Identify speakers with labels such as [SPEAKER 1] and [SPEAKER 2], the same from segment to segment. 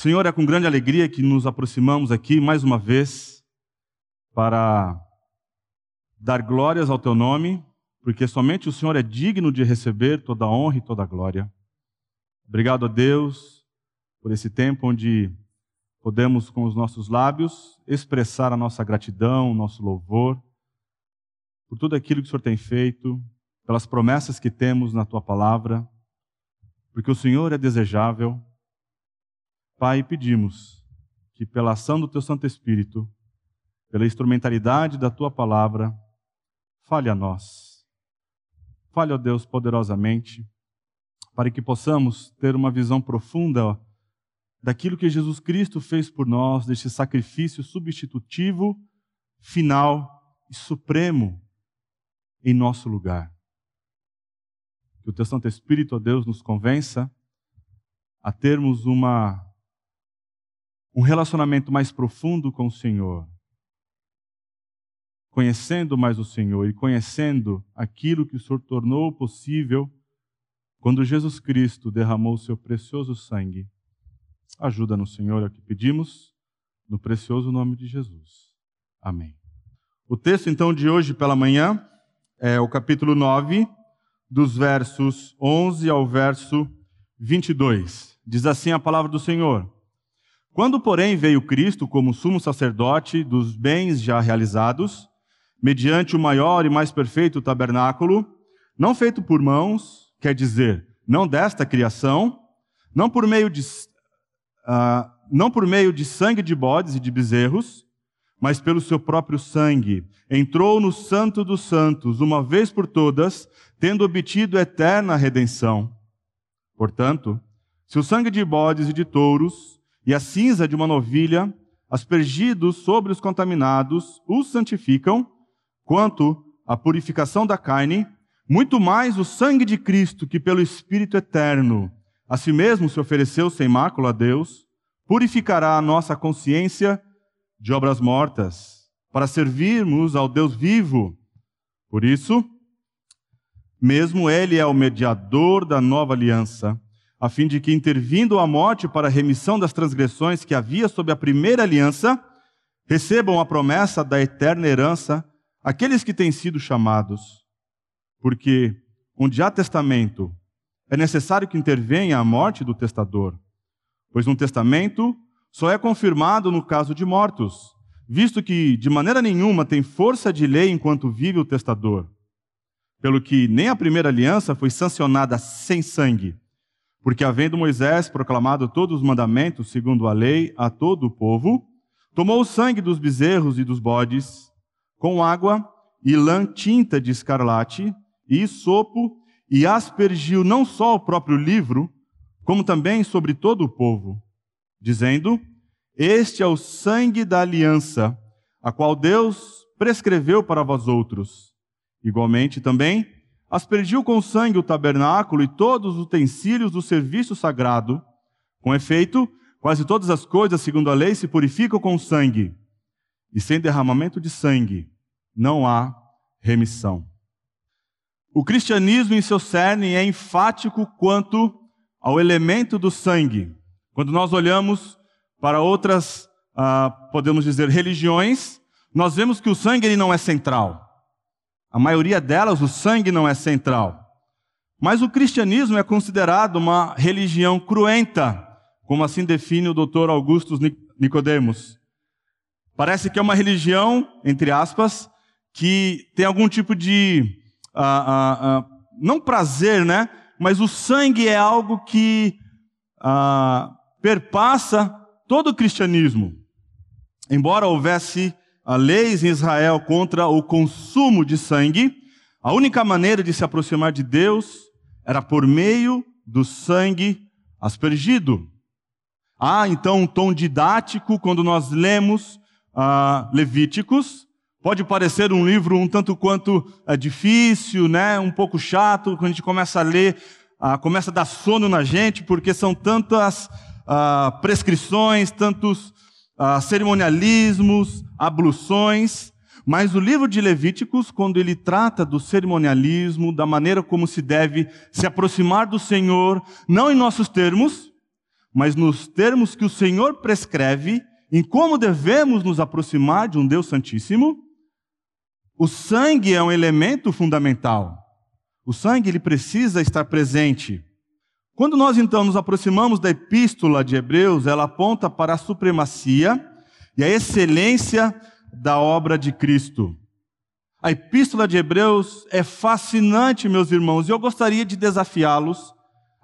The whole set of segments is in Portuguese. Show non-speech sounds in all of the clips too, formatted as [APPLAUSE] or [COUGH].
[SPEAKER 1] Senhor, é com grande alegria que nos aproximamos aqui mais uma vez para dar glórias ao teu nome, porque somente o Senhor é digno de receber toda a honra e toda a glória. Obrigado a Deus por esse tempo onde podemos, com os nossos lábios, expressar a nossa gratidão, o nosso louvor, por tudo aquilo que o Senhor tem feito, pelas promessas que temos na tua palavra, porque o Senhor é desejável. Pai, pedimos que, pela ação do teu Santo Espírito, pela instrumentalidade da tua palavra, fale a nós. Fale, ó Deus, poderosamente, para que possamos ter uma visão profunda daquilo que Jesus Cristo fez por nós, deste sacrifício substitutivo, final e supremo em nosso lugar. Que o teu Santo Espírito, ó Deus, nos convença a termos uma um relacionamento mais profundo com o Senhor, conhecendo mais o Senhor e conhecendo aquilo que o Senhor tornou possível quando Jesus Cristo derramou o seu precioso sangue Ajuda-nos, Senhor, é o que pedimos, no precioso nome de Jesus. Amém. O texto, então, de hoje pela manhã é o capítulo 9, dos versos 11 ao verso 22. Diz assim a palavra do Senhor. Quando, porém, veio Cristo como sumo sacerdote dos bens já realizados, mediante o maior e mais perfeito tabernáculo, não feito por mãos, quer dizer, não desta criação, não por meio de ah, não por meio de sangue de bodes e de bezerros, mas pelo seu próprio sangue, entrou no Santo dos Santos, uma vez por todas, tendo obtido eterna redenção. Portanto, se o sangue de bodes e de touros e a cinza de uma novilha, aspergidos sobre os contaminados, os santificam, quanto à purificação da carne, muito mais o sangue de Cristo, que pelo Espírito eterno a si mesmo se ofereceu sem mácula a Deus, purificará a nossa consciência de obras mortas, para servirmos ao Deus vivo. Por isso, mesmo Ele é o mediador da nova aliança, a fim de que, intervindo a morte para a remissão das transgressões que havia sob a primeira aliança, recebam a promessa da eterna herança aqueles que têm sido chamados. Porque onde há testamento, é necessário que intervenha a morte do testador, pois um testamento só é confirmado no caso de mortos, visto que de maneira nenhuma tem força de lei enquanto vive o testador. Pelo que nem a primeira aliança foi sancionada sem sangue, porque havendo Moisés proclamado todos os mandamentos segundo a lei a todo o povo, tomou o sangue dos bezerros e dos bodes, com água e lã tinta de escarlate e sopo e aspergiu não só o próprio livro, como também sobre todo o povo, dizendo: Este é o sangue da aliança, a qual Deus prescreveu para vós outros. Igualmente também aspergiu com sangue o tabernáculo e todos os utensílios do serviço sagrado. Com efeito, quase todas as coisas, segundo a lei, se purificam com sangue, e sem derramamento de sangue não há remissão. O cristianismo, em seu cerne, é enfático quanto ao elemento do sangue. Quando nós olhamos para outras, ah, podemos dizer, religiões, nós vemos que o sangue ele não é central. A maioria delas, o sangue não é central. Mas o cristianismo é considerado uma religião cruenta, como assim define o doutor Augusto Nicodemos. Parece que é uma religião, entre aspas, que tem algum tipo de ah, ah, ah, não prazer, né? Mas o sangue é algo que perpassa todo o cristianismo. Embora houvesse leis em Israel contra o consumo de sangue, a única maneira de se aproximar de Deus era por meio do sangue aspergido. Há então um tom didático quando nós lemos ah, Levíticos, Pode parecer um livro um tanto quanto é, difícil, né? um pouco chato, quando a gente começa a ler, ah, começa a dar sono na gente, porque são tantas ah, prescrições, tantos ah, cerimonialismos, abluções. Mas o livro de Levíticos, quando ele trata do cerimonialismo, da maneira como se deve se aproximar do Senhor, não em nossos termos, mas nos termos que o Senhor prescreve em como devemos nos aproximar de um Deus Santíssimo, o sangue é um elemento fundamental. O sangue ele precisa estar presente. Quando nós então nos aproximamos da epístola de Hebreus, ela aponta para a supremacia e a excelência da obra de Cristo. A epístola de Hebreus é fascinante, meus irmãos, e eu gostaria de desafiá-los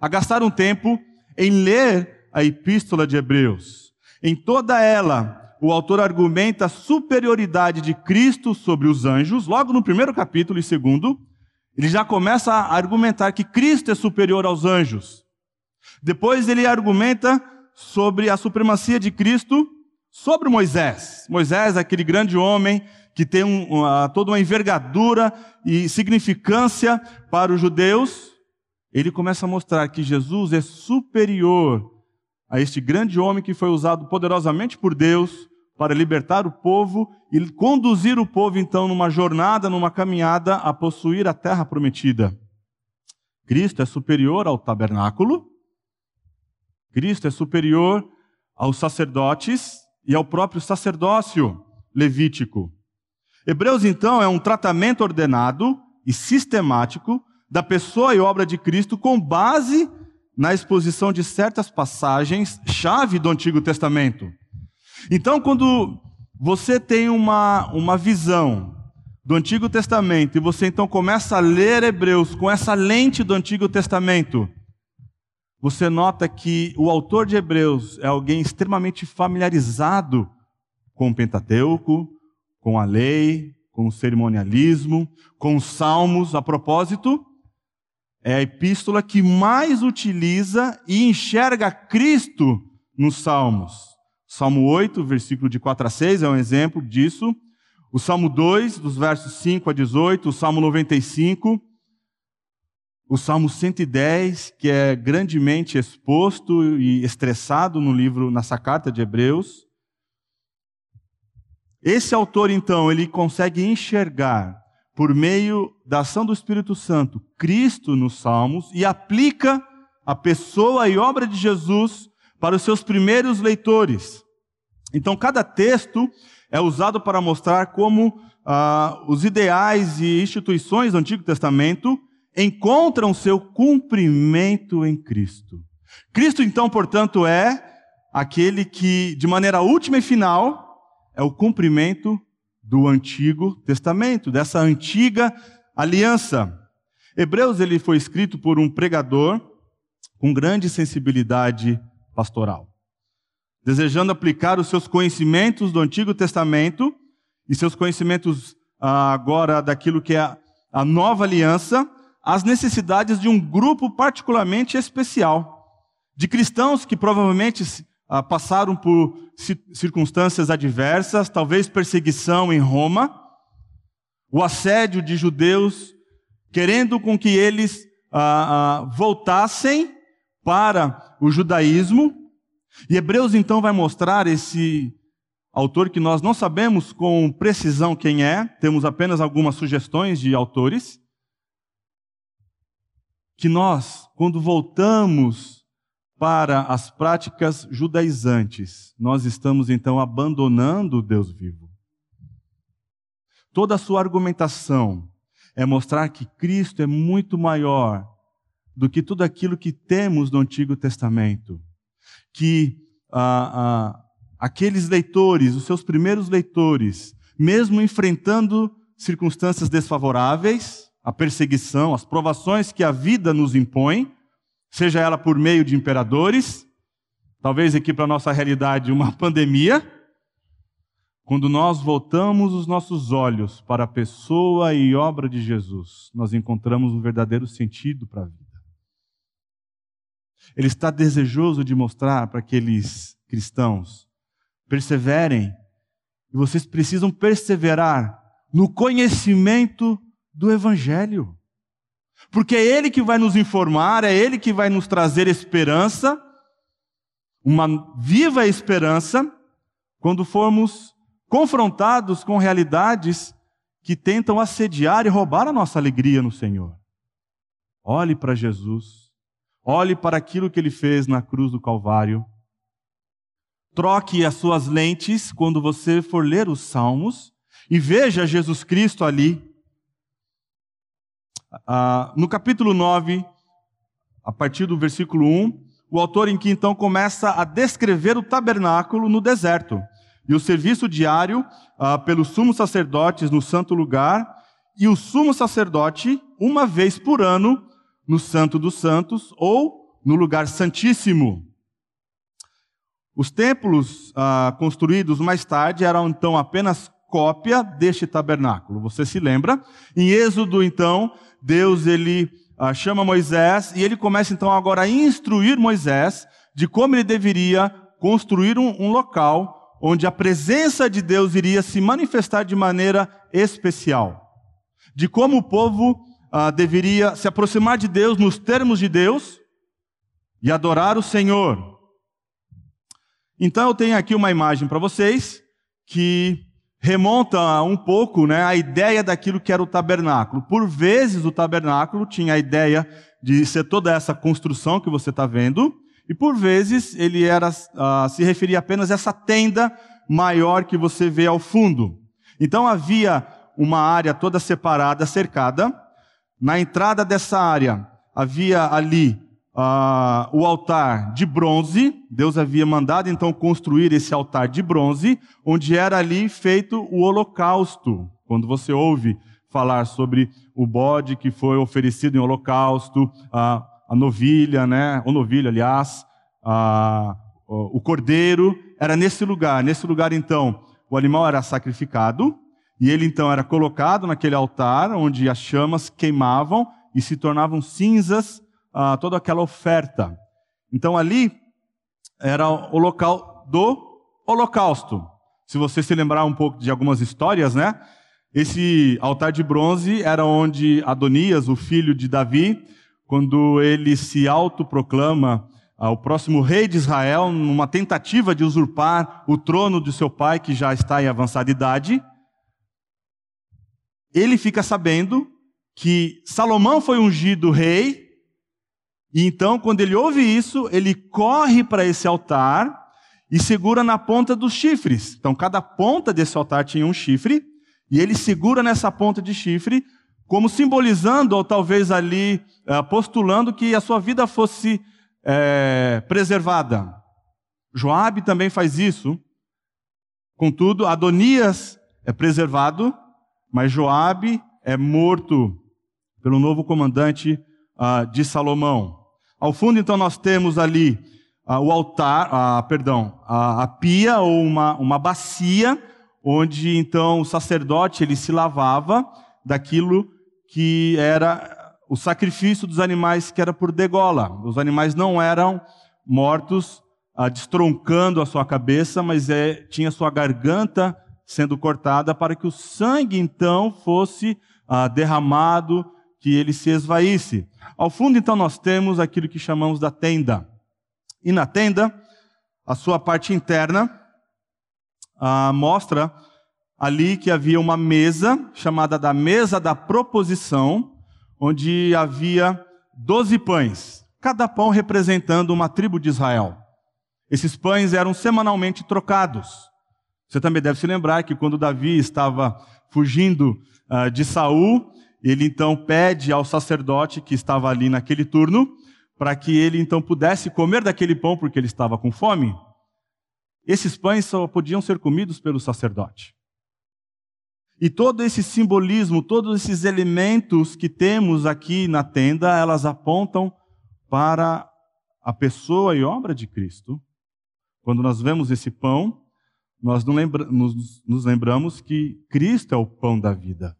[SPEAKER 1] a gastar um tempo em ler a epístola de Hebreus. Em toda ela, o autor argumenta a superioridade de Cristo sobre os anjos, logo no primeiro capítulo e segundo, ele já começa a argumentar que Cristo é superior aos anjos. Depois ele argumenta sobre a supremacia de Cristo sobre Moisés. Moisés, aquele grande homem que tem um, uma, toda uma envergadura e significância para os judeus, ele começa a mostrar que Jesus é superior a este grande homem que foi usado poderosamente por Deus para libertar o povo e conduzir o povo então numa jornada, numa caminhada a possuir a terra prometida. Cristo é superior ao tabernáculo, Cristo é superior aos sacerdotes e ao próprio sacerdócio levítico. Hebreus, então, é um tratamento ordenado e sistemático da pessoa e obra de Cristo com base na exposição de certas passagens chave do Antigo Testamento. Então, quando você tem uma, uma visão do Antigo Testamento e você então começa a ler Hebreus com essa lente do Antigo Testamento, você nota que o autor de Hebreus é alguém extremamente familiarizado com o Pentateuco, com a lei, com o cerimonialismo, com os salmos. A propósito, é a epístola que mais utiliza e enxerga Cristo nos salmos. Salmo 8, versículo de 4 a 6 é um exemplo disso. O Salmo 2, dos versos 5 a 18, o Salmo 95, o Salmo 110, que é grandemente exposto e estressado no livro, nessa carta de Hebreus. Esse autor, então, ele consegue enxergar, por meio da ação do Espírito Santo, Cristo nos Salmos e aplica a pessoa e obra de Jesus para os seus primeiros leitores. Então, cada texto é usado para mostrar como ah, os ideais e instituições do Antigo Testamento encontram seu cumprimento em Cristo. Cristo, então, portanto, é aquele que, de maneira última e final, é o cumprimento do Antigo Testamento, dessa antiga aliança. Hebreus ele foi escrito por um pregador com grande sensibilidade pastoral, desejando aplicar os seus conhecimentos do Antigo Testamento e seus conhecimentos ah, agora daquilo que é a nova aliança às necessidades de um grupo particularmente especial, de cristãos que provavelmente ah, passaram por circunstâncias adversas, talvez perseguição em Roma, o assédio de judeus, querendo com que eles ah, ah, voltassem para o judaísmo. E Hebreus então vai mostrar esse autor que nós não sabemos com precisão quem é, temos apenas algumas sugestões de autores, que nós, quando voltamos para as práticas judaizantes, nós estamos então abandonando o Deus vivo. Toda a sua argumentação é mostrar que Cristo é muito maior do que tudo aquilo que temos no Antigo Testamento. Que ah, ah, aqueles leitores, os seus primeiros leitores, mesmo enfrentando circunstâncias desfavoráveis, a perseguição, as provações que a vida nos impõe, seja ela por meio de imperadores, talvez aqui para a nossa realidade uma [LAUGHS] pandemia, quando nós voltamos os nossos olhos para a pessoa e obra de Jesus, nós encontramos um verdadeiro sentido para a vida. Ele está desejoso de mostrar para aqueles cristãos: perseverem, e vocês precisam perseverar no conhecimento do Evangelho. Porque é Ele que vai nos informar, é Ele que vai nos trazer esperança, uma viva esperança, quando formos confrontados com realidades que tentam assediar e roubar a nossa alegria no Senhor. Olhe para Jesus, Olhe para aquilo que ele fez na cruz do Calvário. Troque as suas lentes quando você for ler os Salmos e veja Jesus Cristo ali. Ah, no capítulo 9, a partir do versículo 1, o autor em que então começa a descrever o tabernáculo no deserto e o serviço diário ah, pelos sumos sacerdotes no santo lugar e o sumo sacerdote uma vez por ano no Santo dos Santos ou no lugar santíssimo. Os templos ah, construídos mais tarde eram então apenas cópia deste tabernáculo. Você se lembra? Em Êxodo, então, Deus ele ah, chama Moisés e ele começa então agora a instruir Moisés de como ele deveria construir um, um local onde a presença de Deus iria se manifestar de maneira especial. De como o povo ah, deveria se aproximar de Deus nos termos de Deus e adorar o Senhor. Então eu tenho aqui uma imagem para vocês que remonta um pouco né, a ideia daquilo que era o tabernáculo. Por vezes o tabernáculo tinha a ideia de ser toda essa construção que você está vendo, e por vezes ele era uh, se referia apenas a essa tenda maior que você vê ao fundo. Então havia uma área toda separada, cercada. Na entrada dessa área havia ali uh, o altar de bronze. Deus havia mandado então construir esse altar de bronze, onde era ali feito o holocausto. Quando você ouve falar sobre o bode que foi oferecido em holocausto, uh, a novilha, né? O novilho, aliás, uh, o cordeiro, era nesse lugar. Nesse lugar, então, o animal era sacrificado e ele então era colocado naquele altar onde as chamas queimavam e se tornavam cinzas toda aquela oferta. Então ali era o local do holocausto. Se você se lembrar um pouco de algumas histórias, né? Esse altar de bronze era onde Adonias, o filho de Davi, quando ele se autoproclama ah, o próximo rei de Israel, numa tentativa de usurpar o trono de seu pai, que já está em avançada idade, ele fica sabendo que Salomão foi ungido rei e então, quando ele ouve isso, ele corre para esse altar e segura na ponta dos chifres. Então, cada ponta desse altar tinha um chifre, e ele segura nessa ponta de chifre, como simbolizando, ou talvez ali eh, postulando que a sua vida fosse é, preservada. Joabe também faz isso. Contudo, Adonias é preservado, mas Joabe é morto pelo novo comandante uh, de Salomão. Ao fundo, então, nós temos ali ah, o altar, ah, perdão, a, a, pia ou uma, uma bacia, onde então o sacerdote ele se lavava daquilo que era o sacrifício dos animais que era por degola. Os animais não eram mortos ah, destroncando a sua cabeça, mas é, tinha sua garganta sendo cortada para que o sangue então fosse ah, derramado, que ele se esvaísse. Ao fundo, então, nós temos aquilo que chamamos da tenda. E na tenda, a sua parte interna ah, mostra ali que havia uma mesa, chamada da mesa da proposição, onde havia doze pães, cada pão representando uma tribo de Israel. Esses pães eram semanalmente trocados. Você também deve se lembrar que quando Davi estava fugindo uh, de Saul, ele então pede ao sacerdote que estava ali naquele turno, para que ele então pudesse comer daquele pão porque ele estava com fome. Esses pães só podiam ser comidos pelo sacerdote. E todo esse simbolismo, todos esses elementos que temos aqui na tenda, elas apontam para a pessoa e obra de Cristo. Quando nós vemos esse pão, nós nos lembramos que Cristo é o pão da vida.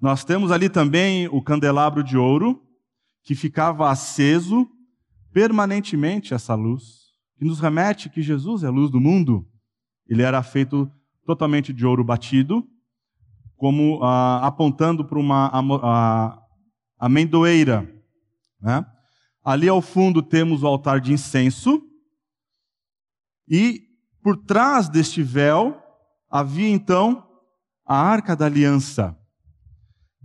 [SPEAKER 1] Nós temos ali também o candelabro de ouro, que ficava aceso permanentemente essa luz, que nos remete que Jesus é a luz do mundo. Ele era feito totalmente de ouro batido, como ah, apontando para uma a, amendoeira. Né? Ali ao fundo temos o altar de incenso, e por trás deste véu havia então a arca da aliança.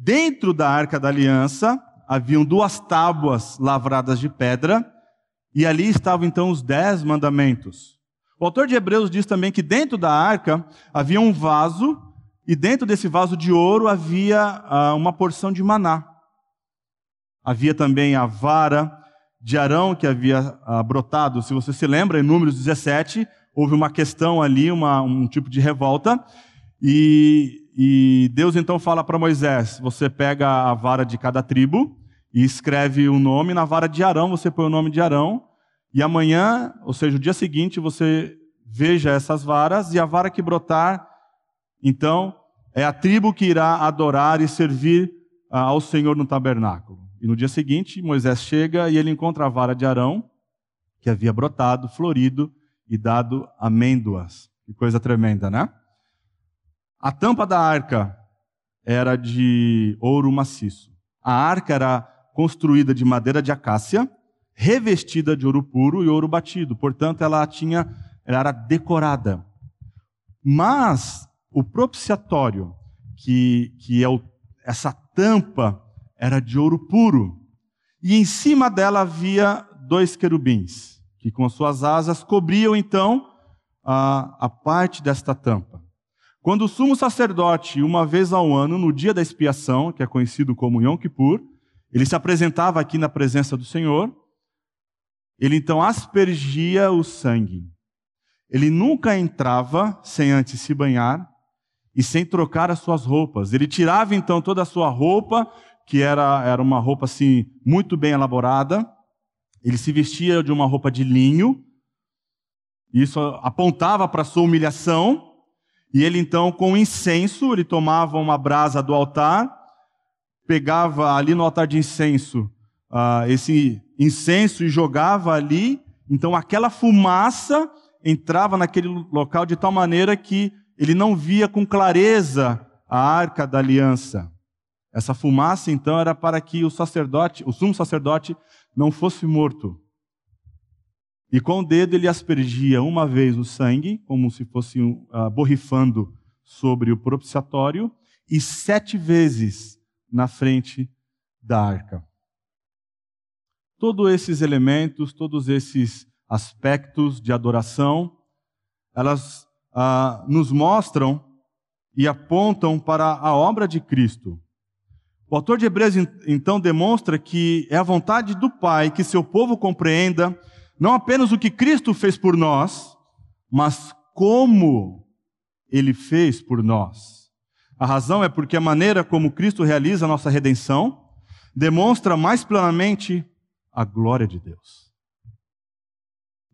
[SPEAKER 1] Dentro da arca da aliança haviam duas tábuas lavradas de pedra, e ali estavam então os dez mandamentos. O autor de Hebreus diz também que dentro da arca havia um vaso, e dentro desse vaso de ouro havia ah, uma porção de maná. Havia também a vara de Arão que havia ah, brotado. Se você se lembra, em Números 17, houve uma questão ali, uma, um tipo de revolta, e, e Deus então fala para Moisés: você pega a vara de cada tribo e escreve o nome, na vara de Arão você põe o nome de Arão, e amanhã, ou seja, o dia seguinte, você veja essas varas, e a vara que brotar, então, é a tribo que irá adorar e servir ah, ao Senhor no tabernáculo. E no dia seguinte, Moisés chega e ele encontra a vara de Arão, que havia brotado, florido e dado amêndoas. Que coisa tremenda, né? A tampa da arca era de ouro maciço. A arca era construída de madeira de acácia, revestida de ouro puro e ouro batido. Portanto, ela tinha, ela era decorada. Mas o propiciatório, que, que é o, essa tampa, era de ouro puro. E em cima dela havia dois querubins, que com as suas asas cobriam então a, a parte desta tampa. Quando o sumo sacerdote, uma vez ao ano, no dia da expiação, que é conhecido como Yom Kippur, ele se apresentava aqui na presença do Senhor, ele então aspergia o sangue. Ele nunca entrava sem antes se banhar e sem trocar as suas roupas. Ele tirava então toda a sua roupa, que era, era uma roupa assim muito bem elaborada. Ele se vestia de uma roupa de linho. Isso apontava para a sua humilhação. E ele então, com incenso, ele tomava uma brasa do altar pegava ali no altar de incenso uh, esse incenso e jogava ali, então aquela fumaça entrava naquele local de tal maneira que ele não via com clareza a arca da aliança. Essa fumaça, então, era para que o sacerdote, o sumo sacerdote, não fosse morto. E com o dedo ele aspergia uma vez o sangue, como se fosse uh, borrifando sobre o propiciatório, e sete vezes na frente da arca. Todos esses elementos, todos esses aspectos de adoração, elas ah, nos mostram e apontam para a obra de Cristo. O autor de Hebreus então demonstra que é a vontade do Pai que seu povo compreenda não apenas o que Cristo fez por nós, mas como ele fez por nós. A razão é porque a maneira como Cristo realiza a nossa redenção demonstra mais plenamente a glória de Deus.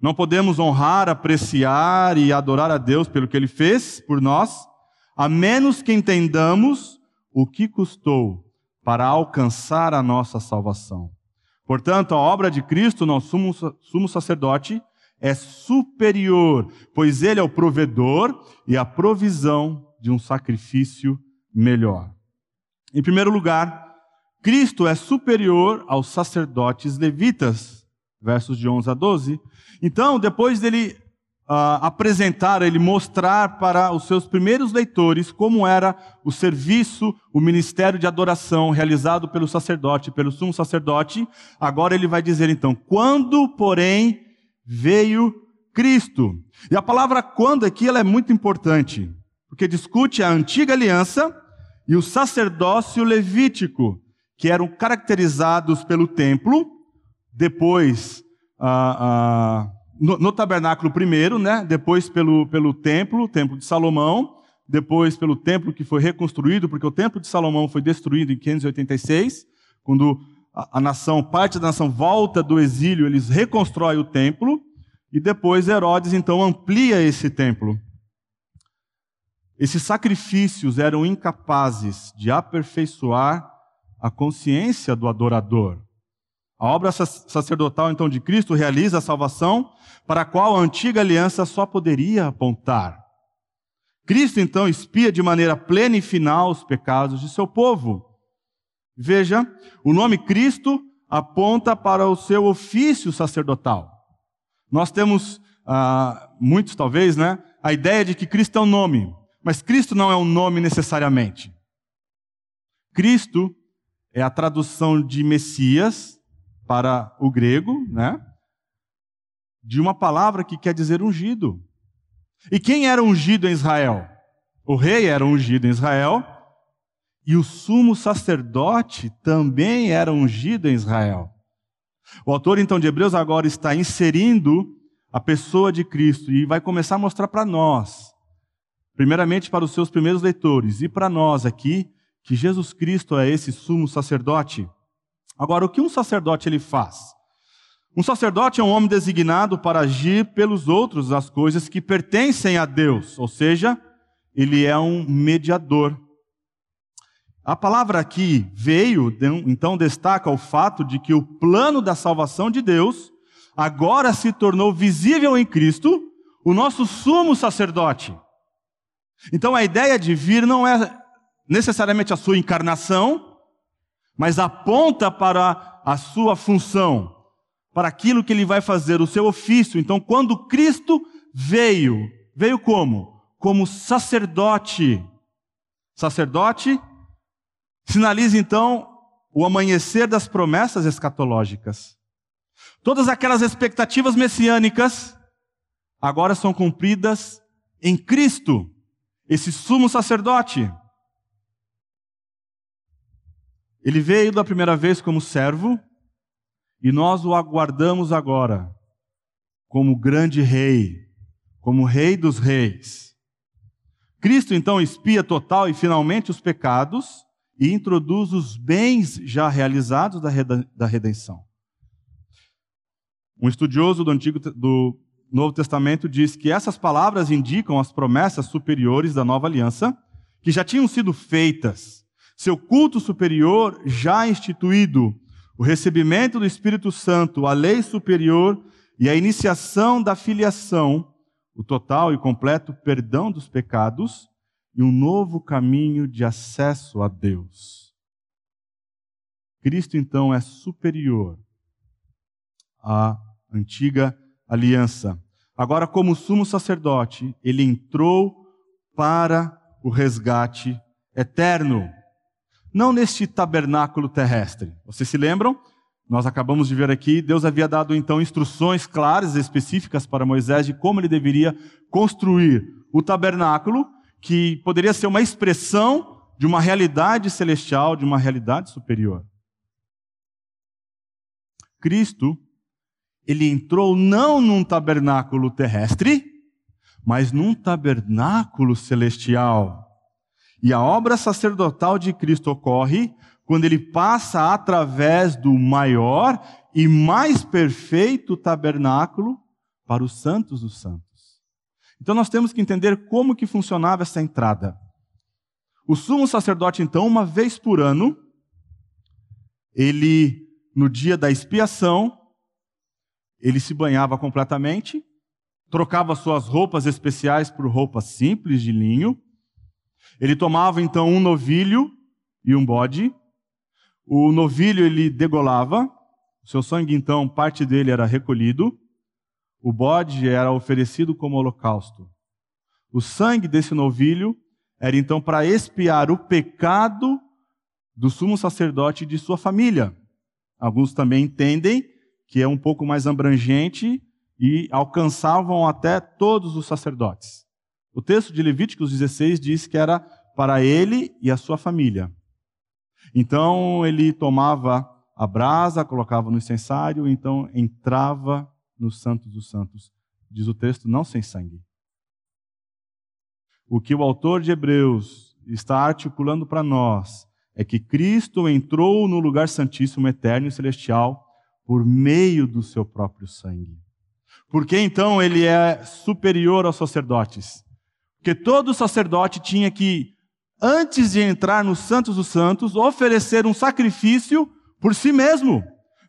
[SPEAKER 1] Não podemos honrar, apreciar e adorar a Deus pelo que ele fez por nós, a menos que entendamos o que custou para alcançar a nossa salvação. Portanto, a obra de Cristo, nosso sumo, sumo sacerdote, é superior, pois ele é o provedor e a provisão de um sacrifício melhor. Em primeiro lugar, Cristo é superior aos sacerdotes levitas, versos de 11 a 12. Então, depois dele uh, apresentar, ele mostrar para os seus primeiros leitores como era o serviço, o ministério de adoração realizado pelo sacerdote, pelo sumo sacerdote, agora ele vai dizer então: quando, porém, veio Cristo. E a palavra quando aqui ela é muito importante porque discute a antiga aliança e o sacerdócio levítico, que eram caracterizados pelo templo, depois ah, ah, no, no, tabernáculo primeiro, né? depois pelo, pelo templo, o templo de Salomão, depois pelo templo que foi reconstruído, porque o templo de Salomão foi destruído em 586, quando a, a nação, parte da nação volta do exílio, eles reconstroem o templo, e depois Herodes então amplia esse templo. Esses sacrifícios eram incapazes de aperfeiçoar a consciência do adorador. A obra sacerdotal, então, de Cristo realiza a salvação para a qual a antiga aliança só poderia apontar. Cristo, então, expia de maneira plena e final os pecados de seu povo. Veja, o nome Cristo aponta para o seu ofício sacerdotal. Nós temos, ah, muitos talvez, né, a ideia de que Cristo é um nome. Mas Cristo não é um nome necessariamente. Cristo é a tradução de Messias para o grego, né? De uma palavra que quer dizer ungido. E quem era ungido em Israel? O rei era ungido em Israel, e o sumo sacerdote também era ungido em Israel. O autor então de Hebreus agora está inserindo a pessoa de Cristo e vai começar a mostrar para nós, primeiramente para os seus primeiros leitores e para nós aqui, que Jesus Cristo é esse sumo sacerdote. Agora, o que um sacerdote ele faz? Um sacerdote é um homem designado para agir pelos outros as coisas que pertencem a Deus, ou seja, ele é um mediador. A palavra aqui veio, então destaca o fato de que o plano da salvação de Deus agora se tornou visível em Cristo, o nosso sumo sacerdote. Então a ideia de vir não é necessariamente a sua encarnação, mas aponta para a sua função, para aquilo que ele vai fazer, o seu ofício. Então, quando Cristo veio, veio como? Como sacerdote. Sacerdote sinaliza então o amanhecer das promessas escatológicas. Todas aquelas expectativas messiânicas agora são cumpridas em Cristo, esse sumo sacerdote. Ele veio da primeira vez como servo e nós o aguardamos agora como grande rei, como rei dos reis. Cristo então expia total e finalmente os pecados e introduz os bens já realizados da redenção. Um estudioso do Antigo do Novo Testamento diz que essas palavras indicam as promessas superiores da nova aliança que já tinham sido feitas seu culto superior já instituído, o recebimento do Espírito Santo, a lei superior e a iniciação da filiação, o total e completo perdão dos pecados e um novo caminho de acesso a Deus. Cristo então é superior à antiga aliança. Agora, como sumo sacerdote, ele entrou para o resgate eterno não neste tabernáculo terrestre. Vocês se lembram? Nós acabamos de ver aqui, Deus havia dado então instruções claras e específicas para Moisés de como ele deveria construir o tabernáculo, que poderia ser uma expressão de uma realidade celestial, de uma realidade superior. Cristo, ele entrou não num tabernáculo terrestre, mas num tabernáculo celestial. E a obra sacerdotal de Cristo ocorre quando ele passa através do maior e mais perfeito tabernáculo para os santos dos santos. Então nós temos que entender como que funcionava essa entrada. O sumo sacerdote então, uma vez por ano, ele no dia da expiação, ele se banhava completamente, trocava suas roupas especiais por roupas simples de linho, ele tomava então um novilho e um bode. O novilho ele degolava, seu sangue então, parte dele era recolhido. O bode era oferecido como holocausto. O sangue desse novilho era então para expiar o pecado do sumo sacerdote e de sua família. Alguns também entendem que é um pouco mais abrangente e alcançavam até todos os sacerdotes. O texto de Levíticos 16 diz que era para ele e a sua família. Então ele tomava a brasa, colocava no incensário, então entrava no Santo dos Santos. Diz o texto, não sem sangue. O que o autor de Hebreus está articulando para nós é que Cristo entrou no lugar santíssimo, eterno e celestial por meio do seu próprio sangue. Porque então ele é superior aos sacerdotes. Porque todo sacerdote tinha que, antes de entrar nos Santos dos Santos, oferecer um sacrifício por si mesmo,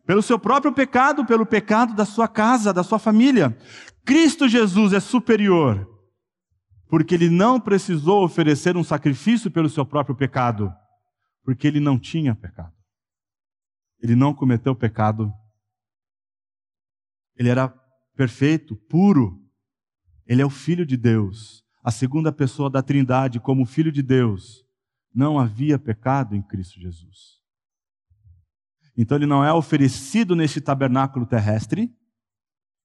[SPEAKER 1] pelo seu próprio pecado, pelo pecado da sua casa, da sua família. Cristo Jesus é superior, porque ele não precisou oferecer um sacrifício pelo seu próprio pecado, porque ele não tinha pecado. Ele não cometeu pecado. Ele era perfeito, puro. Ele é o Filho de Deus a segunda pessoa da Trindade como Filho de Deus, não havia pecado em Cristo Jesus. Então ele não é oferecido neste tabernáculo terrestre,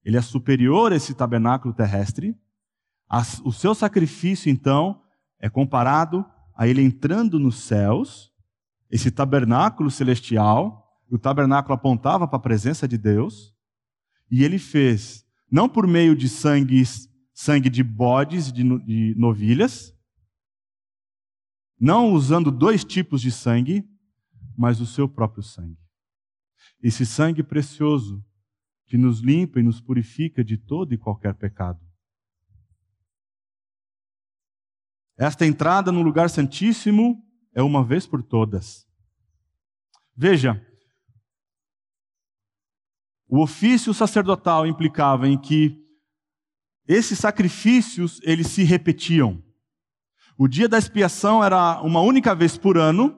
[SPEAKER 1] ele é superior a esse tabernáculo terrestre. O seu sacrifício, então, é comparado a ele entrando nos céus, esse tabernáculo celestial, o tabernáculo apontava para a presença de Deus, e ele fez, não por meio de sangue, sangue de bodes, de, de novilhas, não usando dois tipos de sangue, mas o seu próprio sangue. Esse sangue precioso que nos limpa e nos purifica de todo e qualquer pecado. Esta entrada no lugar santíssimo é uma vez por todas. Veja, o ofício sacerdotal implicava em que esses sacrifícios eles se repetiam. O dia da expiação era uma única vez por ano.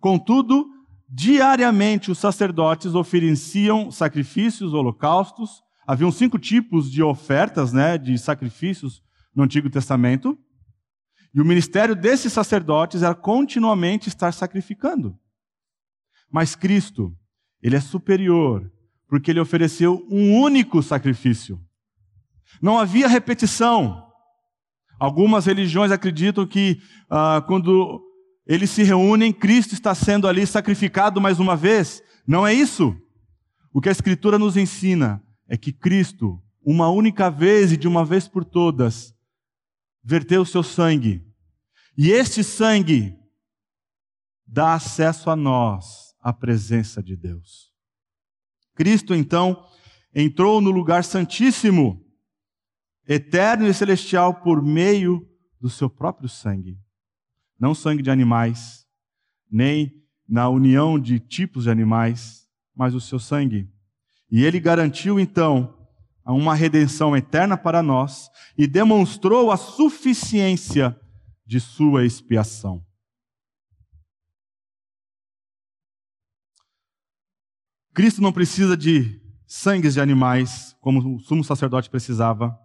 [SPEAKER 1] Contudo, diariamente os sacerdotes ofereciam sacrifícios, holocaustos. Haviam cinco tipos de ofertas, né, de sacrifícios no Antigo Testamento. E o ministério desses sacerdotes era continuamente estar sacrificando. Mas Cristo, ele é superior, porque ele ofereceu um único sacrifício. Não havia repetição. Algumas religiões acreditam que ah, quando eles se reúnem, Cristo está sendo ali sacrificado mais uma vez. Não é isso. O que a Escritura nos ensina é que Cristo, uma única vez e de uma vez por todas, verteu o seu sangue. E este sangue dá acesso a nós à presença de Deus. Cristo, então, entrou no lugar santíssimo, eterno e celestial, por meio do seu próprio sangue. Não sangue de animais, nem na união de tipos de animais, mas o seu sangue. E ele garantiu, então, uma redenção eterna para nós e demonstrou a suficiência de sua expiação. Cristo não precisa de sangues de animais, como o sumo sacerdote precisava,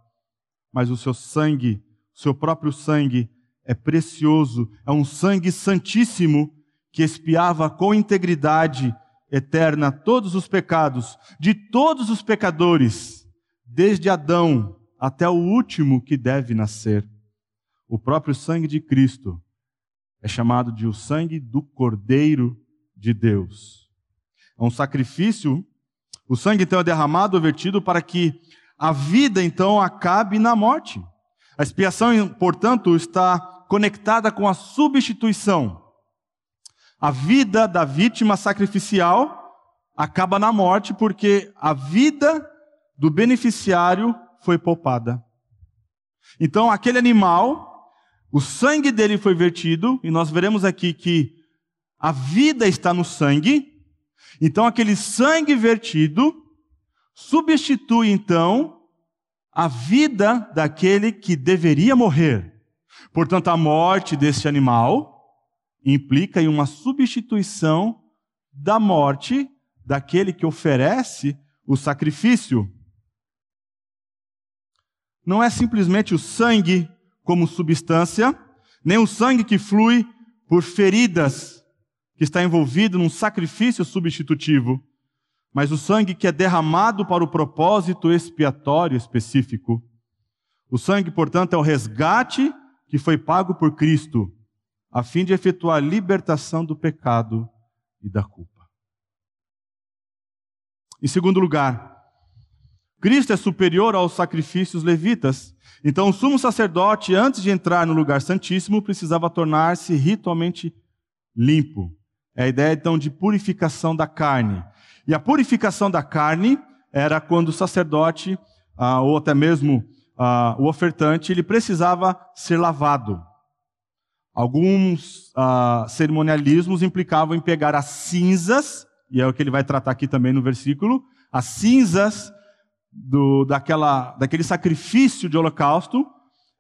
[SPEAKER 1] mas o seu sangue, o seu próprio sangue, é precioso, é um sangue santíssimo que expiava com integridade eterna todos os pecados de todos os pecadores desde Adão até o último que deve nascer. O próprio sangue de Cristo é chamado de o sangue do Cordeiro de Deus. É um sacrifício. O sangue então é derramado vertido para que a vida então acabe na morte. A expiação, portanto, está conectada com a substituição. A vida da vítima sacrificial acaba na morte porque a vida do beneficiário foi poupada. Então, aquele animal, o sangue dele foi vertido, e nós veremos aqui que a vida está no sangue. Então, aquele sangue vertido substitui, então, a vida daquele que deveria morrer. Portanto, a morte deste animal implica em uma substituição da morte daquele que oferece o sacrifício não é simplesmente o sangue como substância, nem o sangue que flui por feridas, que está envolvido num sacrifício substitutivo, mas o sangue que é derramado para o propósito expiatório específico. O sangue, portanto, é o resgate que foi pago por Cristo, a fim de efetuar a libertação do pecado e da culpa. Em segundo lugar, Cristo é superior aos sacrifícios levitas. Então, o sumo sacerdote, antes de entrar no lugar santíssimo, precisava tornar-se ritualmente limpo. É a ideia, então, de purificação da carne. E a purificação da carne era quando o sacerdote, ah, ou até mesmo ah, o ofertante, ele precisava ser lavado. Alguns ah, cerimonialismos implicavam em pegar as cinzas, e é o que ele vai tratar aqui também no versículo, as cinzas do, daquela, daquele sacrifício de holocausto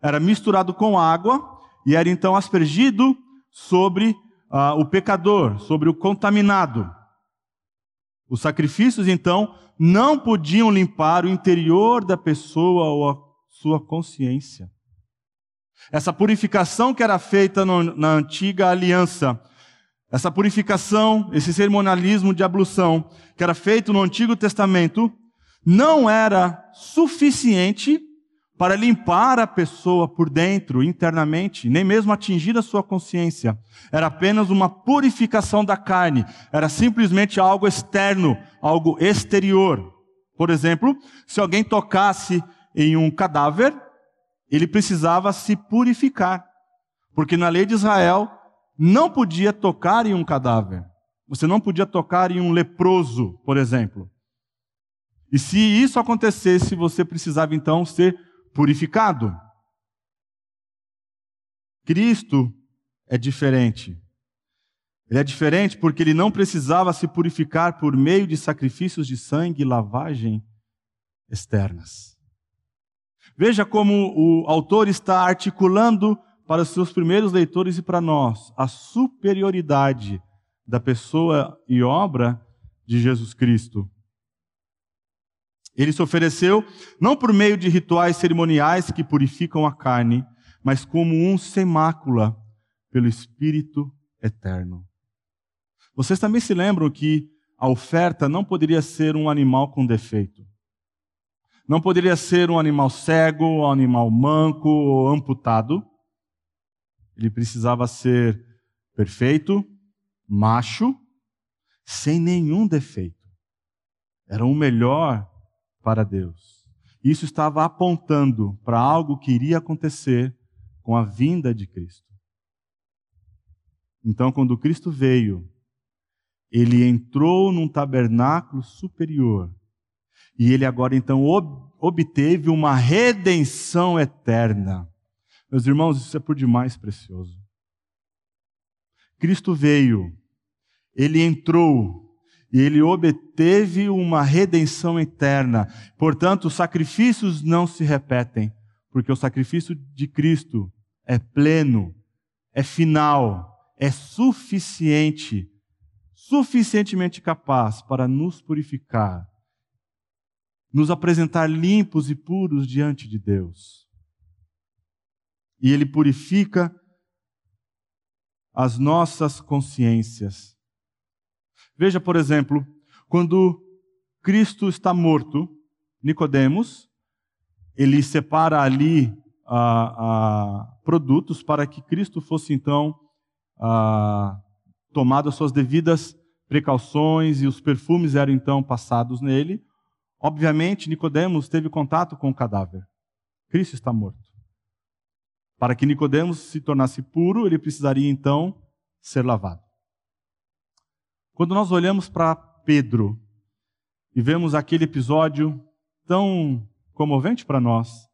[SPEAKER 1] era misturado com água e era então aspergido sobre uh, o pecador, sobre o contaminado. Os sacrifícios, então, não podiam limpar o interior da pessoa ou a sua consciência. Essa purificação que era feita no, na antiga aliança essa purificação, esse cerimonialismo de ablução, que era feito no Antigo Testamento, não era suficiente para limpar a pessoa por dentro, internamente, nem mesmo atingir a sua consciência. Era apenas uma purificação da carne, era simplesmente algo externo, algo exterior. Por exemplo, se alguém tocasse em um cadáver, ele precisava se purificar, porque na lei de Israel não podia tocar em um cadáver. Você não podia tocar em um leproso, por exemplo. E se isso acontecesse, você precisava então ser purificado. Cristo é diferente. Ele é diferente porque ele não precisava se purificar por meio de sacrifícios de sangue e lavagem externas. Veja como o autor está articulando para os seus primeiros leitores e para nós a superioridade da pessoa e obra de Jesus Cristo. Ele se ofereceu não por meio de rituais cerimoniais que purificam a carne, mas como um sem mácula pelo Espírito eterno. Vocês também se lembram que a oferta não poderia ser um animal com defeito. Não poderia ser um animal cego, um animal manco ou amputado. Ele precisava ser perfeito, macho, sem nenhum defeito. Era o melhor para Deus. Isso estava apontando para algo que iria acontecer com a vinda de Cristo. Então, quando Cristo veio, ele entrou num tabernáculo superior e ele agora então ob obteve uma redenção eterna. Meus irmãos, isso é por demais precioso. Cristo veio, ele entrou e ele obteve uma redenção eterna. Portanto, os sacrifícios não se repetem, porque o sacrifício de Cristo é pleno, é final, é suficiente, suficientemente capaz para nos purificar, nos apresentar limpos e puros diante de Deus. E ele purifica as nossas consciências Veja, por exemplo, quando Cristo está morto, Nicodemos, ele separa ali ah, ah, produtos para que Cristo fosse então ah, tomado as suas devidas precauções e os perfumes eram então passados nele. Obviamente, Nicodemos teve contato com o cadáver. Cristo está morto. Para que Nicodemos se tornasse puro, ele precisaria então ser lavado. Quando nós olhamos para Pedro e vemos aquele episódio tão comovente para nós,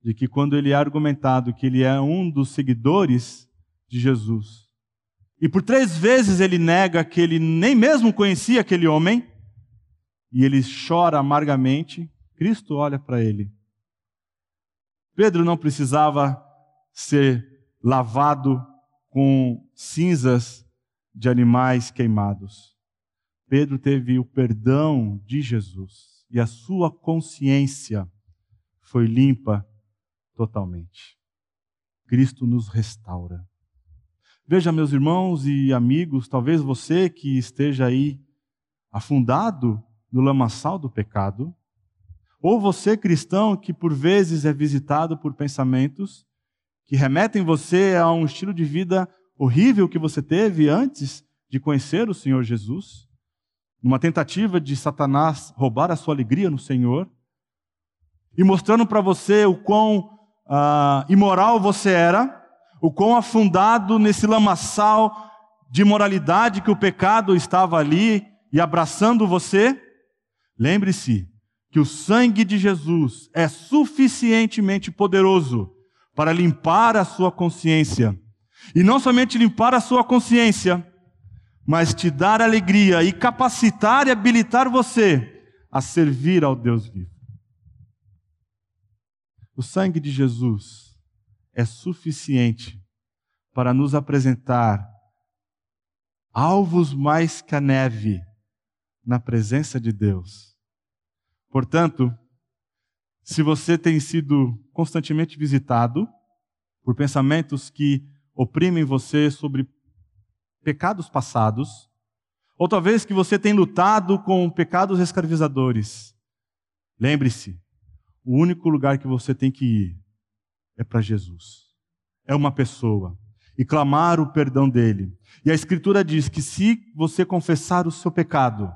[SPEAKER 1] de que quando ele é argumentado que ele é um dos seguidores de Jesus, e por três vezes ele nega que ele nem mesmo conhecia aquele homem, e ele chora amargamente, Cristo olha para ele. Pedro não precisava ser lavado com cinzas de animais queimados. Pedro teve o perdão de Jesus e a sua consciência foi limpa totalmente. Cristo nos restaura. Veja, meus irmãos e amigos, talvez você que esteja aí afundado no lamaçal do pecado, ou você cristão que por vezes é visitado por pensamentos que remetem você a um estilo de vida horrível que você teve antes de conhecer o Senhor Jesus, numa tentativa de Satanás roubar a sua alegria no Senhor, e mostrando para você o quão ah, imoral você era, o quão afundado nesse lamaçal de moralidade que o pecado estava ali e abraçando você, lembre-se que o sangue de Jesus é suficientemente poderoso para limpar a sua consciência e não somente limpar a sua consciência, mas te dar alegria e capacitar e habilitar você a servir ao Deus vivo. O sangue de Jesus é suficiente para nos apresentar alvos mais que a neve na presença de Deus. Portanto, se você tem sido constantemente visitado por pensamentos que oprimem você sobre pecados passados, ou talvez que você tenha lutado com pecados escravizadores. Lembre-se, o único lugar que você tem que ir é para Jesus. É uma pessoa. E clamar o perdão dele. E a Escritura diz que se você confessar o seu pecado,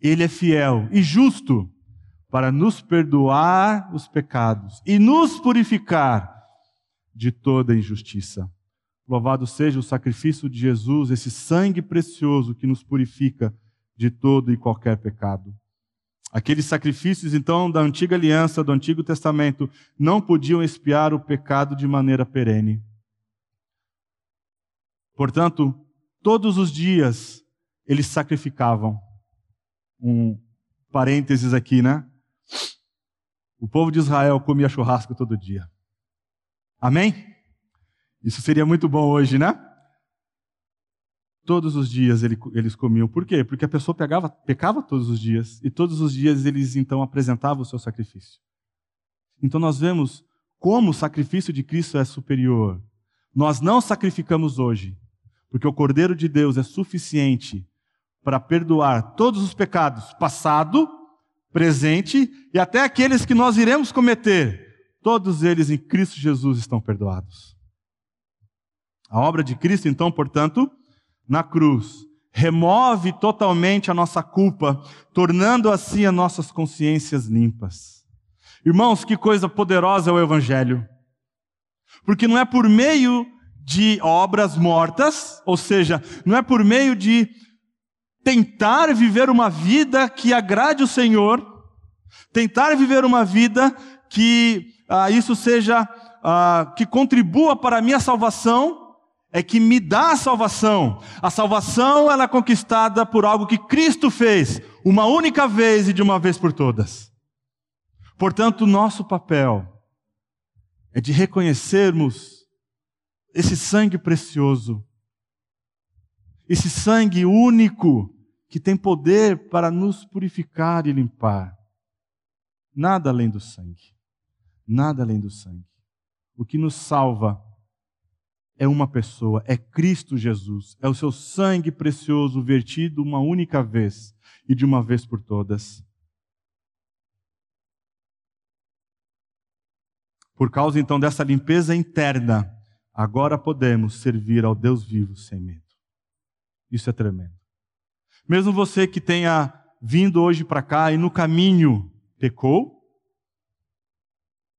[SPEAKER 1] ele é fiel e justo para nos perdoar os pecados e nos purificar de toda injustiça. Louvado seja o sacrifício de Jesus, esse sangue precioso que nos purifica de todo e qualquer pecado. Aqueles sacrifícios, então, da antiga aliança, do Antigo Testamento, não podiam expiar o pecado de maneira perene. Portanto, todos os dias eles sacrificavam. Um parênteses aqui, né? O povo de Israel comia churrasco todo dia. Amém? Isso seria muito bom hoje, né? Todos os dias eles comiam. Por quê? Porque a pessoa pegava, pecava todos os dias. E todos os dias eles então apresentavam o seu sacrifício. Então nós vemos como o sacrifício de Cristo é superior. Nós não sacrificamos hoje, porque o Cordeiro de Deus é suficiente para perdoar todos os pecados, passado, presente e até aqueles que nós iremos cometer. Todos eles em Cristo Jesus estão perdoados. A obra de Cristo, então, portanto, na cruz, remove totalmente a nossa culpa, tornando assim as nossas consciências limpas. Irmãos, que coisa poderosa é o Evangelho. Porque não é por meio de obras mortas, ou seja, não é por meio de tentar viver uma vida que agrade o Senhor, tentar viver uma vida que ah, isso seja, ah, que contribua para a minha salvação, é que me dá a salvação. A salvação ela é conquistada por algo que Cristo fez, uma única vez e de uma vez por todas. Portanto, nosso papel é de reconhecermos esse sangue precioso, esse sangue único que tem poder para nos purificar e limpar. Nada além do sangue. Nada além do sangue. O que nos salva é uma pessoa, é Cristo Jesus, é o seu sangue precioso vertido uma única vez e de uma vez por todas. Por causa então dessa limpeza interna, agora podemos servir ao Deus vivo sem medo. Isso é tremendo. Mesmo você que tenha vindo hoje para cá e no caminho pecou,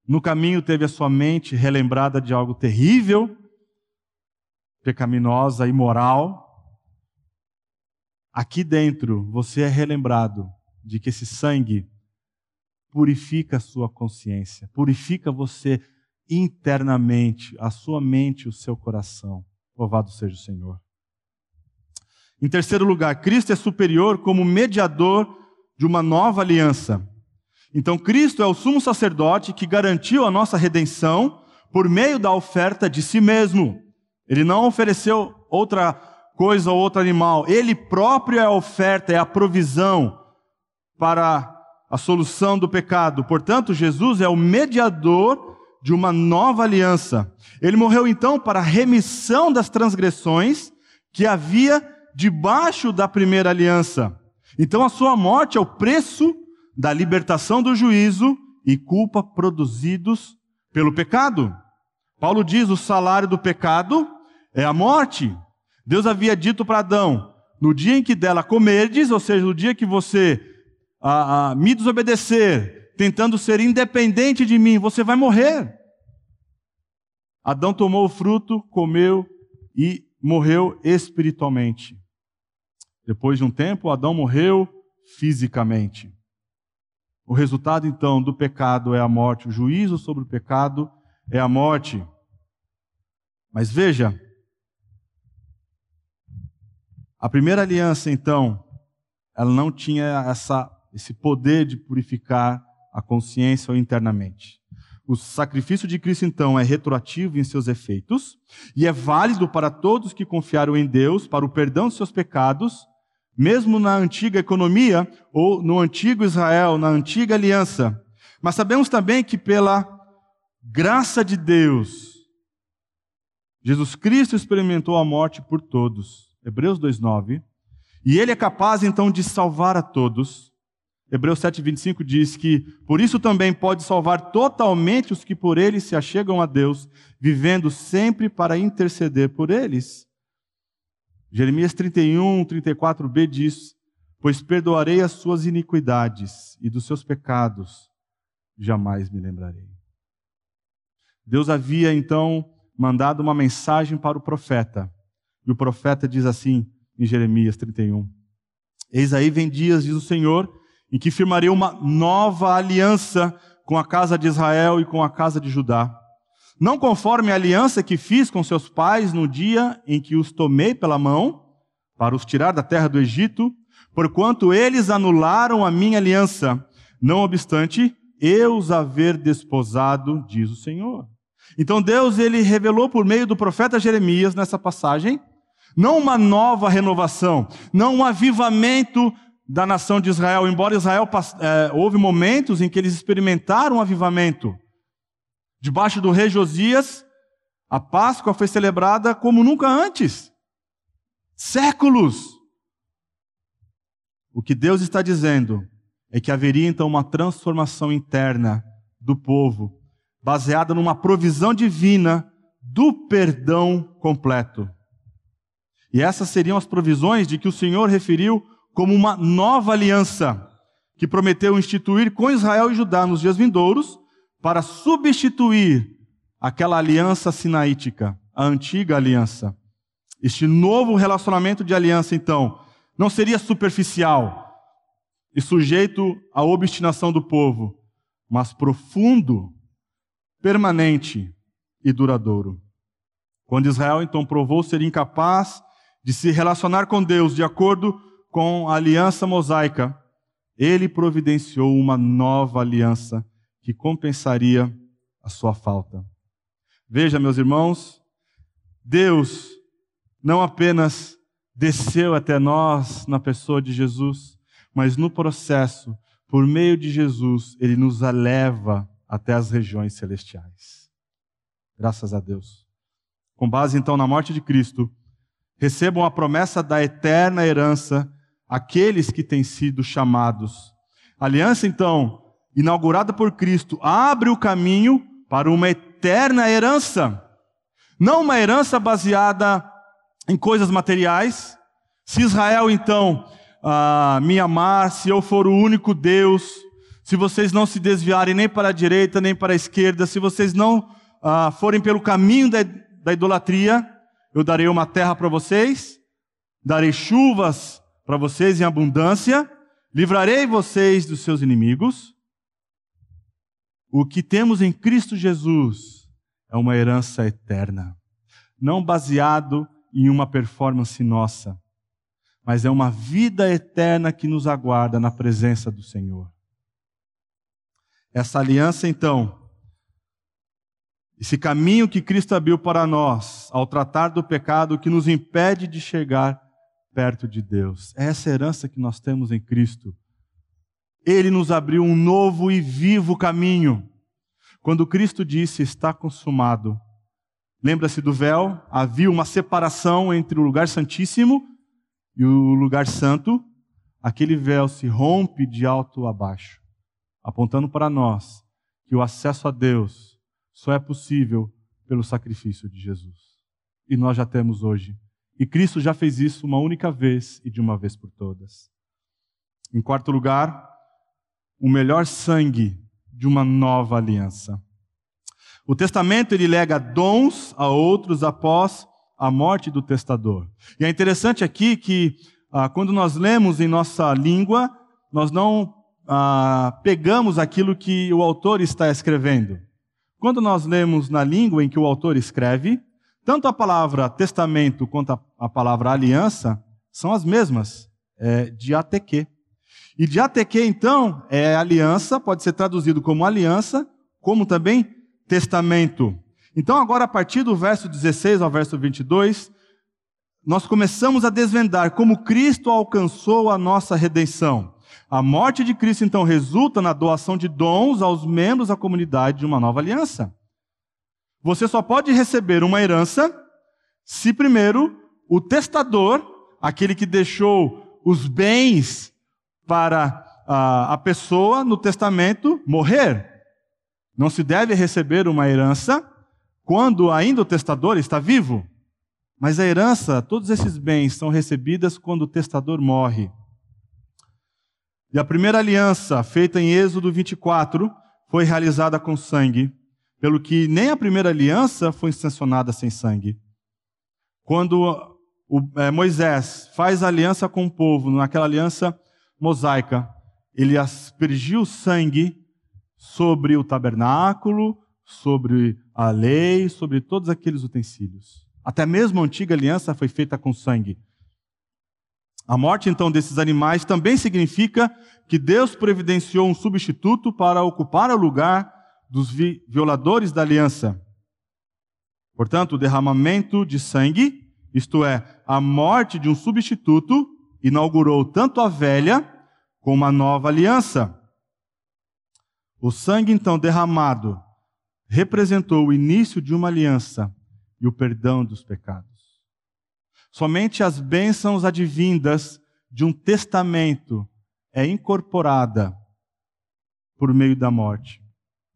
[SPEAKER 1] no caminho teve a sua mente relembrada de algo terrível, pecaminosa, imoral, aqui dentro você é relembrado de que esse sangue purifica a sua consciência, purifica você internamente, a sua mente, o seu coração. Louvado seja o Senhor. Em terceiro lugar, Cristo é superior como mediador de uma nova aliança. Então, Cristo é o sumo sacerdote que garantiu a nossa redenção por meio da oferta de si mesmo. Ele não ofereceu outra coisa ou outro animal. Ele próprio é a oferta, é a provisão para a solução do pecado. Portanto, Jesus é o mediador de uma nova aliança. Ele morreu então para a remissão das transgressões que havia debaixo da primeira aliança. Então, a sua morte é o preço da libertação do juízo e culpa produzidos pelo pecado. Paulo diz: o salário do pecado é a morte. Deus havia dito para Adão: no dia em que dela comerdes, ou seja, no dia que você ah, ah, me desobedecer, tentando ser independente de mim, você vai morrer. Adão tomou o fruto, comeu e morreu espiritualmente. Depois de um tempo, Adão morreu fisicamente. O resultado então do pecado é a morte, o juízo sobre o pecado é a morte. Mas veja, a primeira aliança, então, ela não tinha essa, esse poder de purificar a consciência internamente. O sacrifício de Cristo, então, é retroativo em seus efeitos e é válido para todos que confiaram em Deus para o perdão de seus pecados, mesmo na antiga economia ou no antigo Israel, na antiga aliança. Mas sabemos também que, pela graça de Deus, Jesus Cristo experimentou a morte por todos Hebreus 2:9. E ele é capaz então de salvar a todos. Hebreus 7:25 diz que por isso também pode salvar totalmente os que por ele se achegam a Deus, vivendo sempre para interceder por eles. Jeremias 31, 34b diz: Pois perdoarei as suas iniquidades e dos seus pecados jamais me lembrarei. Deus havia então mandado uma mensagem para o profeta. E o profeta diz assim em Jeremias 31: Eis aí vem dias, diz o Senhor, em que firmarei uma nova aliança com a casa de Israel e com a casa de Judá. Não conforme a aliança que fiz com seus pais no dia em que os tomei pela mão, para os tirar da terra do Egito, porquanto eles anularam a minha aliança. Não obstante, eu os haver desposado, diz o Senhor. Então Deus ele revelou por meio do profeta Jeremias nessa passagem, não uma nova renovação, não um avivamento da nação de Israel, embora Israel é, houve momentos em que eles experimentaram um avivamento. Debaixo do rei Josias, a Páscoa foi celebrada como nunca antes. Séculos. O que Deus está dizendo é que haveria então uma transformação interna do povo, baseada numa provisão divina do perdão completo. E essas seriam as provisões de que o Senhor referiu como uma nova aliança, que prometeu instituir com Israel e Judá nos dias vindouros, para substituir aquela aliança sinaítica, a antiga aliança. Este novo relacionamento de aliança, então, não seria superficial e sujeito à obstinação do povo, mas profundo, permanente e duradouro. Quando Israel então provou ser incapaz de se relacionar com Deus de acordo com a aliança mosaica, ele providenciou uma nova aliança que compensaria a sua falta. Veja, meus irmãos, Deus não apenas desceu até nós na pessoa de Jesus, mas no processo, por meio de Jesus, ele nos eleva até as regiões celestiais. Graças a Deus. Com base então na morte de Cristo, recebam a promessa da eterna herança aqueles que têm sido chamados. A aliança então, inaugurada por Cristo, abre o caminho para uma eterna herança. Não uma herança baseada em coisas materiais. Se Israel então ah, me amar, se eu for o único Deus, se vocês não se desviarem nem para a direita nem para a esquerda, se vocês não ah, forem pelo caminho da, da idolatria, eu darei uma terra para vocês, darei chuvas para vocês em abundância, livrarei vocês dos seus inimigos. O que temos em Cristo Jesus é uma herança eterna, não baseado em uma performance nossa, mas é uma vida eterna que nos aguarda na presença do Senhor. Essa aliança, então, esse caminho que Cristo abriu para nós, ao tratar do pecado que nos impede de chegar perto de Deus, é essa herança que nós temos em Cristo. Ele nos abriu um novo e vivo caminho. Quando Cristo disse: Está consumado, lembra-se do véu? Havia uma separação entre o lugar santíssimo e o lugar santo, aquele véu se rompe de alto a baixo, apontando para nós que o acesso a Deus só é possível pelo sacrifício de Jesus. E nós já temos hoje. E Cristo já fez isso uma única vez e de uma vez por todas. Em quarto lugar, o melhor sangue de uma nova aliança. O testamento ele lega dons a outros após a morte do testador. E é interessante aqui que, ah, quando nós lemos em nossa língua, nós não ah, pegamos aquilo que o autor está escrevendo. Quando nós lemos na língua em que o autor escreve, tanto a palavra testamento quanto a, palavra aliança são as mesmas, é, de ateque. E de ateque, então, é aliança, pode ser traduzido como aliança, como também testamento. Então, agora, a partir do verso 16 ao verso 22, nós começamos a desvendar como Cristo alcançou a nossa redenção. A morte de Cristo, então, resulta na doação de dons aos membros da comunidade de uma nova aliança. Você só pode receber uma herança se primeiro o testador, aquele que deixou os bens para a, a pessoa no testamento morrer. Não se deve receber uma herança quando ainda o testador está vivo. Mas a herança, todos esses bens são recebidas quando o testador morre. E a primeira aliança, feita em Êxodo 24, foi realizada com sangue, pelo que nem a primeira aliança foi sancionada sem sangue. Quando o, é, Moisés faz aliança com o povo, naquela aliança mosaica, ele aspergiu sangue sobre o tabernáculo, sobre a lei, sobre todos aqueles utensílios. Até mesmo a antiga aliança foi feita com sangue. A morte, então, desses animais também significa que Deus providenciou um substituto para ocupar o lugar dos vi violadores da aliança. Portanto, o derramamento de sangue, isto é, a morte de um substituto, inaugurou tanto a velha como a nova aliança. O sangue, então, derramado representou o início de uma aliança e o perdão dos pecados. Somente as bênçãos advindas de um testamento é incorporada por meio da morte.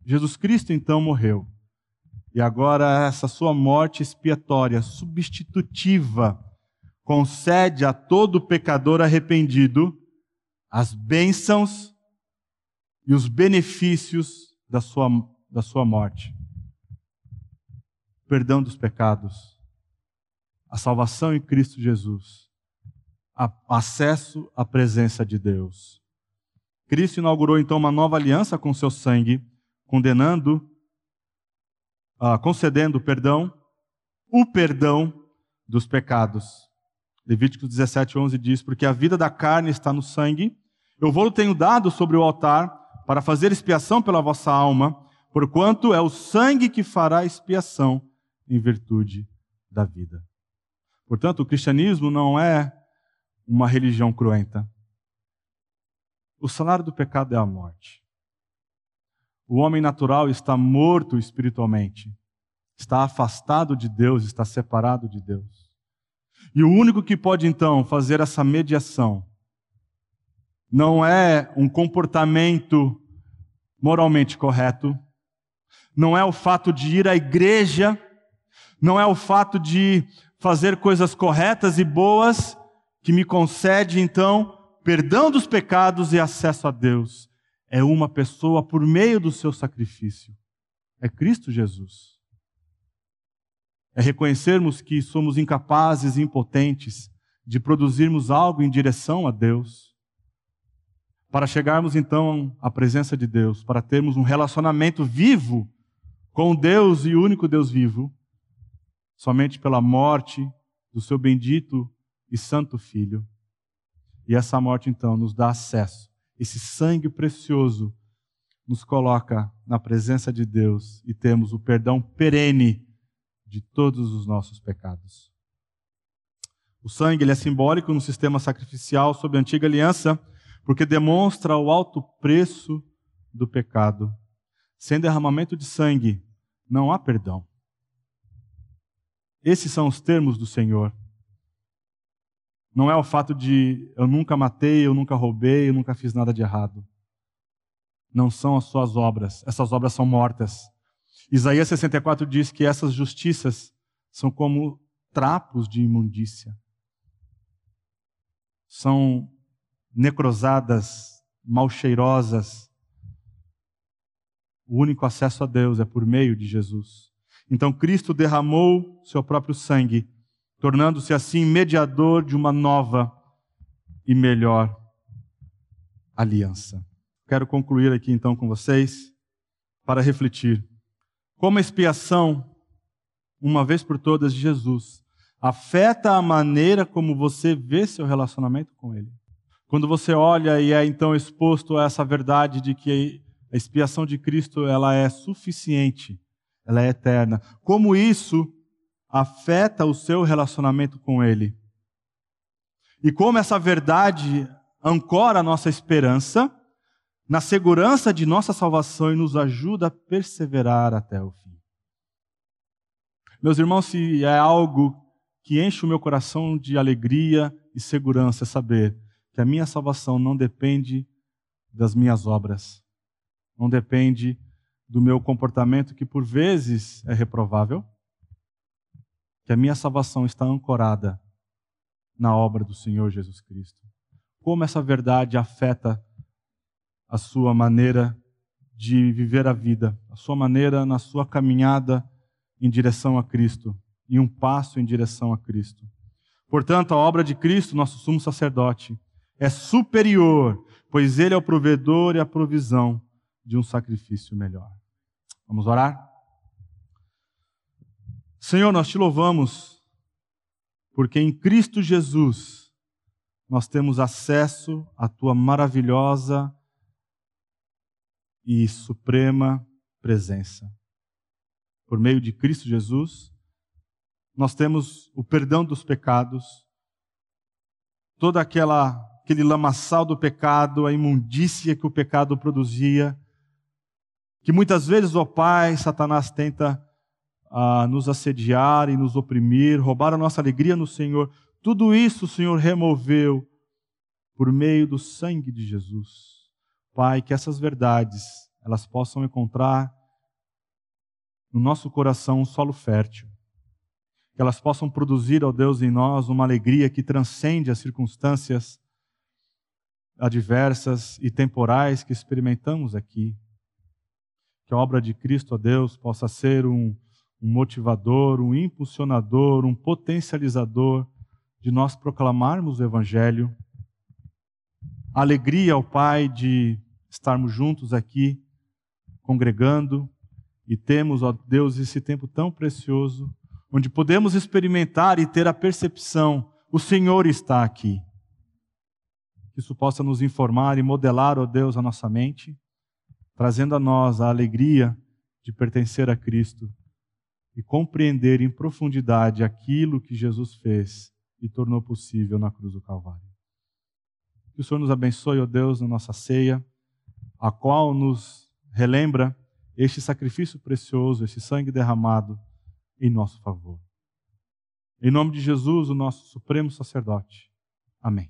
[SPEAKER 1] Jesus Cristo então morreu. E agora essa sua morte expiatória, substitutiva, concede a todo pecador arrependido as bênçãos e os benefícios da sua, da sua morte. Perdão dos pecados, a salvação em Cristo Jesus, acesso à presença de Deus. Cristo inaugurou então uma nova aliança com seu sangue, condenando, uh, concedendo perdão, o perdão dos pecados. Levítico 17, 11 diz: Porque a vida da carne está no sangue, eu vou tenho dado sobre o altar para fazer expiação pela vossa alma, porquanto é o sangue que fará expiação em virtude da vida. Portanto, o cristianismo não é uma religião cruenta. O salário do pecado é a morte. O homem natural está morto espiritualmente, está afastado de Deus, está separado de Deus. E o único que pode então fazer essa mediação não é um comportamento moralmente correto, não é o fato de ir à igreja, não é o fato de fazer coisas corretas e boas, que me concede então perdão dos pecados e acesso a Deus. É uma pessoa por meio do seu sacrifício. É Cristo Jesus. É reconhecermos que somos incapazes e impotentes de produzirmos algo em direção a Deus. Para chegarmos então à presença de Deus, para termos um relacionamento vivo com Deus e único Deus vivo, somente pela morte do seu bendito e santo Filho. E essa morte, então, nos dá acesso. Esse sangue precioso nos coloca na presença de Deus e temos o perdão perene de todos os nossos pecados. O sangue ele é simbólico no sistema sacrificial sob a antiga aliança, porque demonstra o alto preço do pecado. Sem derramamento de sangue, não há perdão. Esses são os termos do Senhor. Não é o fato de eu nunca matei, eu nunca roubei, eu nunca fiz nada de errado. Não são as suas obras. Essas obras são mortas. Isaías 64 diz que essas justiças são como trapos de imundícia. São necrosadas, mal cheirosas. O único acesso a Deus é por meio de Jesus. Então Cristo derramou seu próprio sangue, tornando-se assim mediador de uma nova e melhor aliança. Quero concluir aqui então com vocês para refletir como a expiação, uma vez por todas, de Jesus afeta a maneira como você vê seu relacionamento com Ele. Quando você olha e é então exposto a essa verdade de que a expiação de Cristo ela é suficiente ela é eterna. Como isso afeta o seu relacionamento com Ele? E como essa verdade ancora a nossa esperança na segurança de nossa salvação e nos ajuda a perseverar até o fim. Meus irmãos, se é algo que enche o meu coração de alegria e segurança é saber que a minha salvação não depende das minhas obras, não depende do meu comportamento que por vezes é reprovável, que a minha salvação está ancorada na obra do Senhor Jesus Cristo. Como essa verdade afeta a sua maneira de viver a vida, a sua maneira na sua caminhada em direção a Cristo, e um passo em direção a Cristo. Portanto, a obra de Cristo, nosso sumo sacerdote, é superior, pois ele é o provedor e a provisão de um sacrifício melhor. Vamos orar? Senhor, nós te louvamos, porque em Cristo Jesus nós temos acesso à tua maravilhosa e suprema presença. Por meio de Cristo Jesus, nós temos o perdão dos pecados, toda aquela aquele lamaçal do pecado, a imundícia que o pecado produzia, que muitas vezes, ó Pai, Satanás tenta ah, nos assediar e nos oprimir, roubar a nossa alegria no Senhor. Tudo isso o Senhor removeu por meio do sangue de Jesus. Pai, que essas verdades elas possam encontrar no nosso coração um solo fértil. Que elas possam produzir, ó Deus, em nós uma alegria que transcende as circunstâncias adversas e temporais que experimentamos aqui. A obra de Cristo, ó Deus, possa ser um, um motivador, um impulsionador, um potencializador de nós proclamarmos o Evangelho. A alegria, ó Pai, de estarmos juntos aqui, congregando, e temos, ó Deus, esse tempo tão precioso, onde podemos experimentar e ter a percepção: o Senhor está aqui. Que isso possa nos informar e modelar, ó Deus, a nossa mente, trazendo a nós a alegria de pertencer a Cristo e compreender em profundidade aquilo que Jesus fez e tornou possível na cruz do Calvário. Que o Senhor nos abençoe, ó Deus, na nossa ceia, a qual nos relembra este sacrifício precioso, este sangue derramado em nosso favor. Em nome de Jesus, o nosso supremo sacerdote. Amém.